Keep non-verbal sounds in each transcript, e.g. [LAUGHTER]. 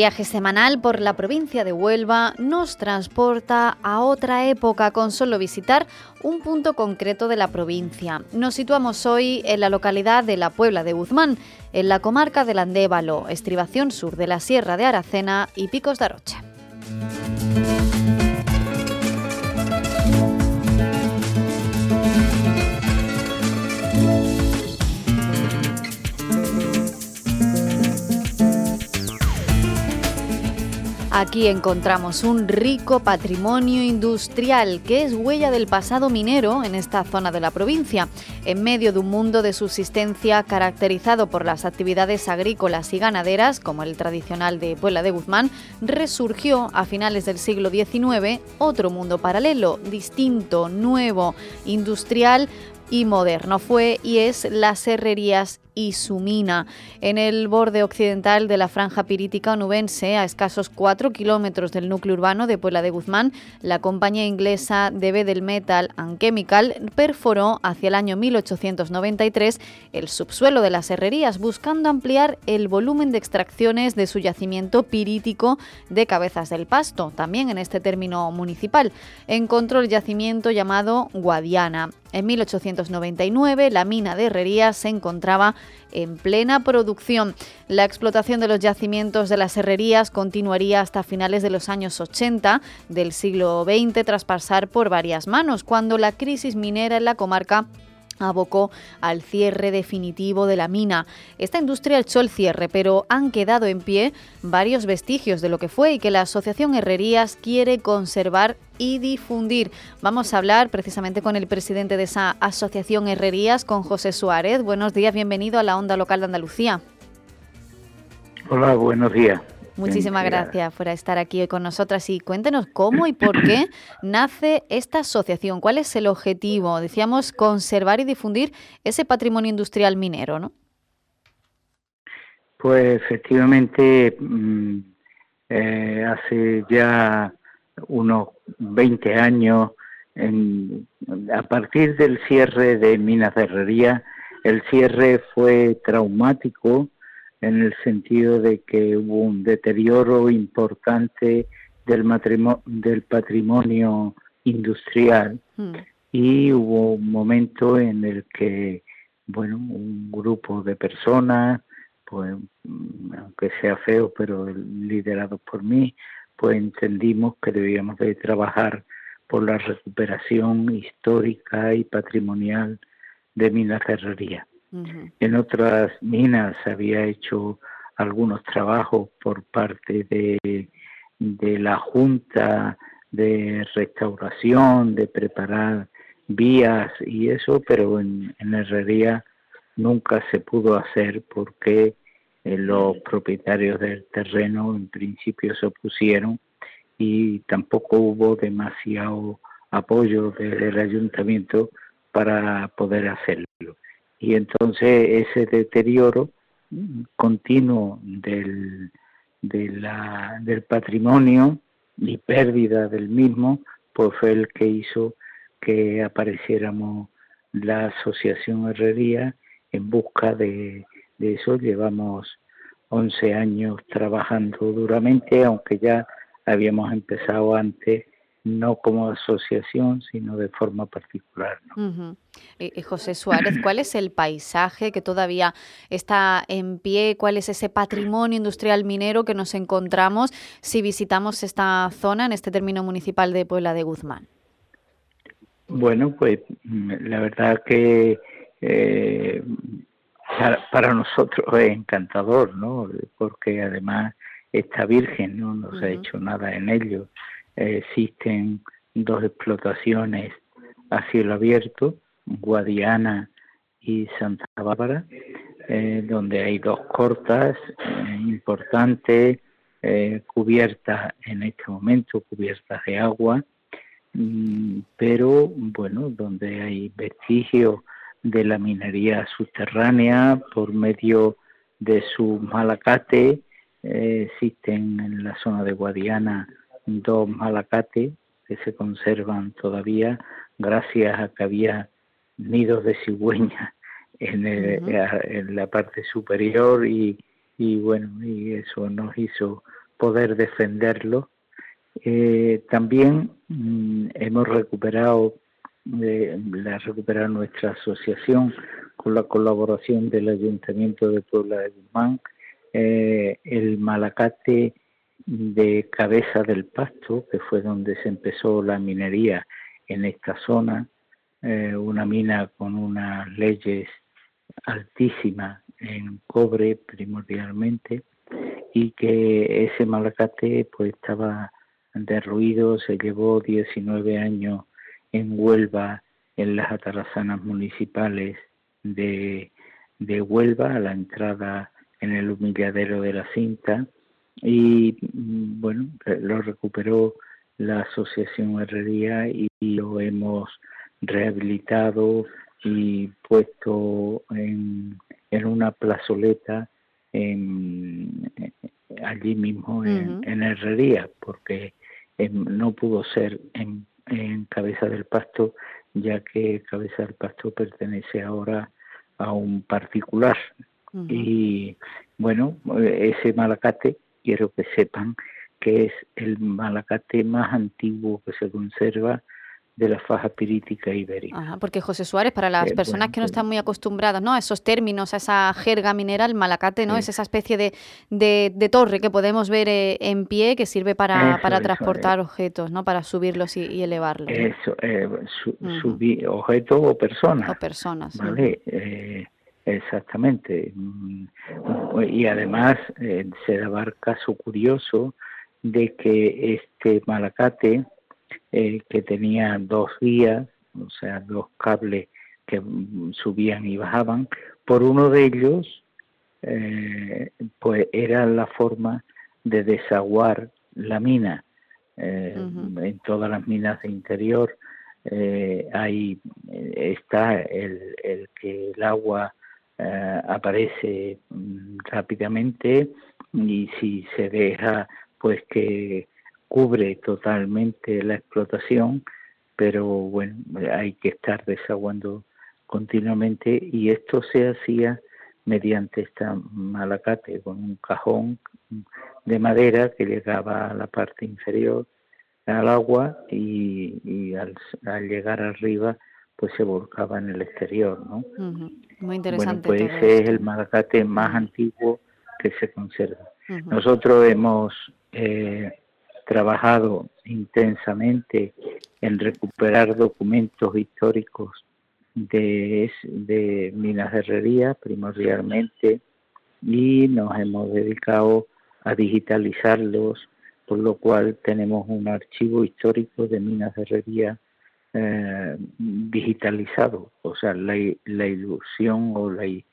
Viaje semanal por la provincia de Huelva nos transporta a otra época con solo visitar un punto concreto de la provincia. Nos situamos hoy en la localidad de La Puebla de Guzmán, en la comarca del Andévalo, estribación sur de la Sierra de Aracena y Picos de Arocha. Aquí encontramos un rico patrimonio industrial que es huella del pasado minero en esta zona de la provincia, en medio de un mundo de subsistencia caracterizado por las actividades agrícolas y ganaderas, como el tradicional de Puebla de Guzmán, resurgió a finales del siglo XIX otro mundo paralelo, distinto, nuevo, industrial, y moderno. Fue y es las herrerías y. En el borde occidental de la franja pirítica onubense, a escasos 4 kilómetros del núcleo urbano de Puebla de Guzmán, la compañía inglesa de Bedel Metal and Chemical perforó hacia el año 1893 el subsuelo de las herrerías, buscando ampliar el volumen de extracciones de su yacimiento pirítico de Cabezas del Pasto, también en este término municipal. Encontró el yacimiento llamado Guadiana. En 1899 la mina de herrerías se encontraba en plena producción. La explotación de los yacimientos de las herrerías continuaría hasta finales de los años 80 del siglo XX tras pasar por varias manos, cuando la crisis minera en la comarca abocó al cierre definitivo de la mina. Esta industria echó el cierre, pero han quedado en pie varios vestigios de lo que fue y que la Asociación Herrerías quiere conservar y difundir. Vamos a hablar precisamente con el presidente de esa Asociación Herrerías, con José Suárez. Buenos días, bienvenido a la Onda Local de Andalucía. Hola, buenos días. Muchísimas gracias por estar aquí con nosotras y cuéntenos cómo y por qué [COUGHS] nace esta asociación. ¿Cuál es el objetivo? Decíamos conservar y difundir ese patrimonio industrial minero, ¿no? Pues efectivamente, mm, eh, hace ya unos 20 años, a partir del cierre de Minas de Herrería, el cierre fue traumático en el sentido de que hubo un deterioro importante del, del patrimonio industrial hmm. y hubo un momento en el que, bueno, un grupo de personas, pues, aunque sea feo, pero liderado por mí, pues entendimos que debíamos de trabajar por la recuperación histórica y patrimonial de Minas Herrería. En otras minas había hecho algunos trabajos por parte de, de la Junta de Restauración, de preparar vías y eso, pero en, Herrería nunca se pudo hacer porque eh, los propietarios del terreno en principio se opusieron y tampoco hubo demasiado apoyo del ayuntamiento para poder hacerlo y entonces ese deterioro continuo del, del patrimonio y pérdida del mismo, pues fue el que hizo que apareciéramos la Asociación Herrería en busca de, de eso. Llevamos 11 años trabajando duramente, aunque ya habíamos empezado antes no como asociación, sino de forma particular. José Suárez, ¿cuál es el paisaje que todavía está en pie? ¿Cuál es ese patrimonio industrial minero que nos encontramos si visitamos esta zona, en este término municipal de Puebla de Guzmán? Bueno, pues la verdad que eh, para, nosotros es encantador, ¿no? Porque además está virgen, no, no se ha hecho nada en ello existen dos explotaciones a cielo abierto, Guadiana y Santa Bárbara, eh, donde hay dos cortas eh, importantes, eh, cubiertas en este momento, cubiertas de agua, mm, pero bueno, donde hay vestigios de la minería subterránea por medio de su malacate, existen en la zona de Guadiana dos malacates que se conservan todavía gracias a que había nidos de cigüeña [LAUGHS] en, en la parte superior y, y, bueno, y eso nos hizo poder defenderlo. Eh, también mm, hemos recuperado, eh, la recuperado nuestra asociación con la colaboración del Ayuntamiento de Puebla de Guzmán, eh, el Malacate de Cabeza del Pasto, que fue donde se empezó la minería en esta zona, eh, una mina con unas leyes altísimas en cobre primordialmente y que ese malacate pues estaba derruido, se llevó 19 años en Huelva en las atarazanas municipales de, de Huelva a la entrada en el humilladero de la cinta y mm, bueno, lo recuperó la Asociación Herrería y lo hemos rehabilitado y puesto en, en una plazoleta en, allí mismo en, Herrería, porque no pudo ser en, en Cabeza del Pasto, ya que Cabeza del Pasto pertenece ahora a un particular. Y bueno, ese malacate quiero que sepan que es el malacate más antiguo que se conserva de la faja pirítica ibérica. porque José Suárez, para las eh, personas que no están muy acostumbradas ¿no? a esos términos, a esa jerga mineral, malacate no es esa especie de, de, torre que podemos ver eh, en pie que sirve para, para transportar objetos, ¿no? para subirlos y, elevarlos. Eso, eh, subir objetos o personas. O personas. ¿vale? Exactamente. Mm, y además eh, se daba el caso curioso de que este malacate, eh, que tenía dos vías, o sea, dos cables que mm, subían y bajaban, por uno de ellos, eh, pues era la forma de desaguar la mina. En todas las minas de interior ahí está el, el que el agua eh, aparece mm, rápidamente y si se deja pues que cubre totalmente la explotación pero bueno hay que estar desaguando continuamente y esto se hacía mediante esta malacate con un cajón de madera que llegaba a la parte inferior al agua y, al, llegar arriba pues se volcaba en el exterior, ¿no? Muy interesante. Bueno, pues ese es el malacate más antiguo que se conserva. Nosotros hemos eh, trabajado intensamente en recuperar documentos históricos de, de minas de herrería primordialmente y nos hemos dedicado a digitalizarlos, por lo cual tenemos un archivo histórico de minas de herrería eh, digitalizado, o sea, la, la ilusión o la, eh,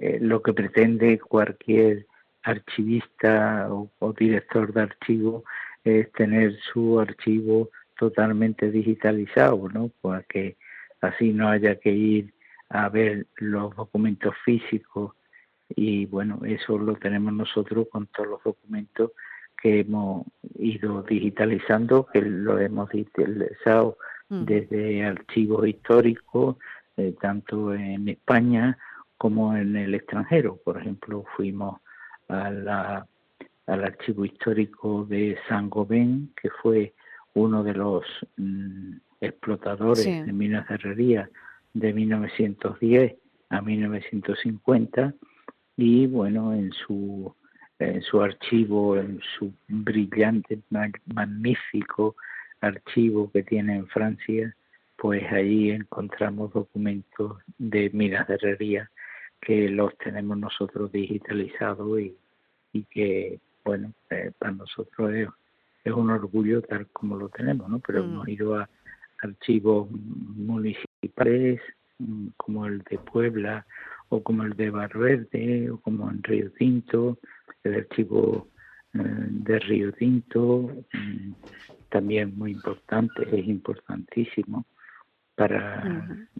eh, lo que pretende cualquier archivista o, director de archivo es tener su archivo totalmente digitalizado, ¿no? Para que así no haya que ir a ver los documentos físicos y bueno, eso lo tenemos nosotros con todos los documentos que hemos ido digitalizando, que lo hemos digitalizado mm. desde archivos históricos, eh, tanto en España como en el extranjero. Por ejemplo, fuimos a la, al archivo histórico de San Gobén, que fue uno de los mm, explotadores de minas de herrería de 1910 a 1950 y bueno, en su, en su archivo, en su brillante, magnífico archivo que tiene en Francia, pues ahí encontramos documentos de minas de herrería que los tenemos nosotros digitalizados y, y que, bueno, eh, para nosotros es, es, un orgullo tal como lo tenemos, ¿no? Pero hemos mm. ido a archivos municipales mm, como el de Puebla o como el de Barverde o como en Río Tinto, el archivo eh, de Río Tinto, mm, también muy importante, es importantísimo para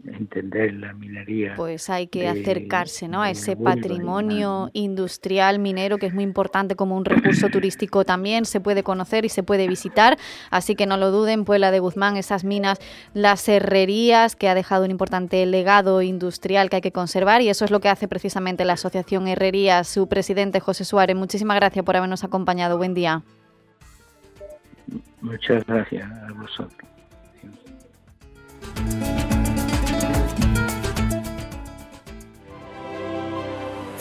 entender la minería. Pues hay que acercarse ¿no? a ese patrimonio industrial minero que es muy importante como un recurso turístico también, se puede conocer y se puede visitar, así que no lo duden, Puebla de Guzmán, esas minas, las herrerías que ha dejado un importante legado industrial que hay que conservar y eso es lo que hace precisamente la Asociación Herrerías, su presidente José Suárez. Muchísimas gracias por habernos acompañado, buen día. Muchas gracias a vosotros.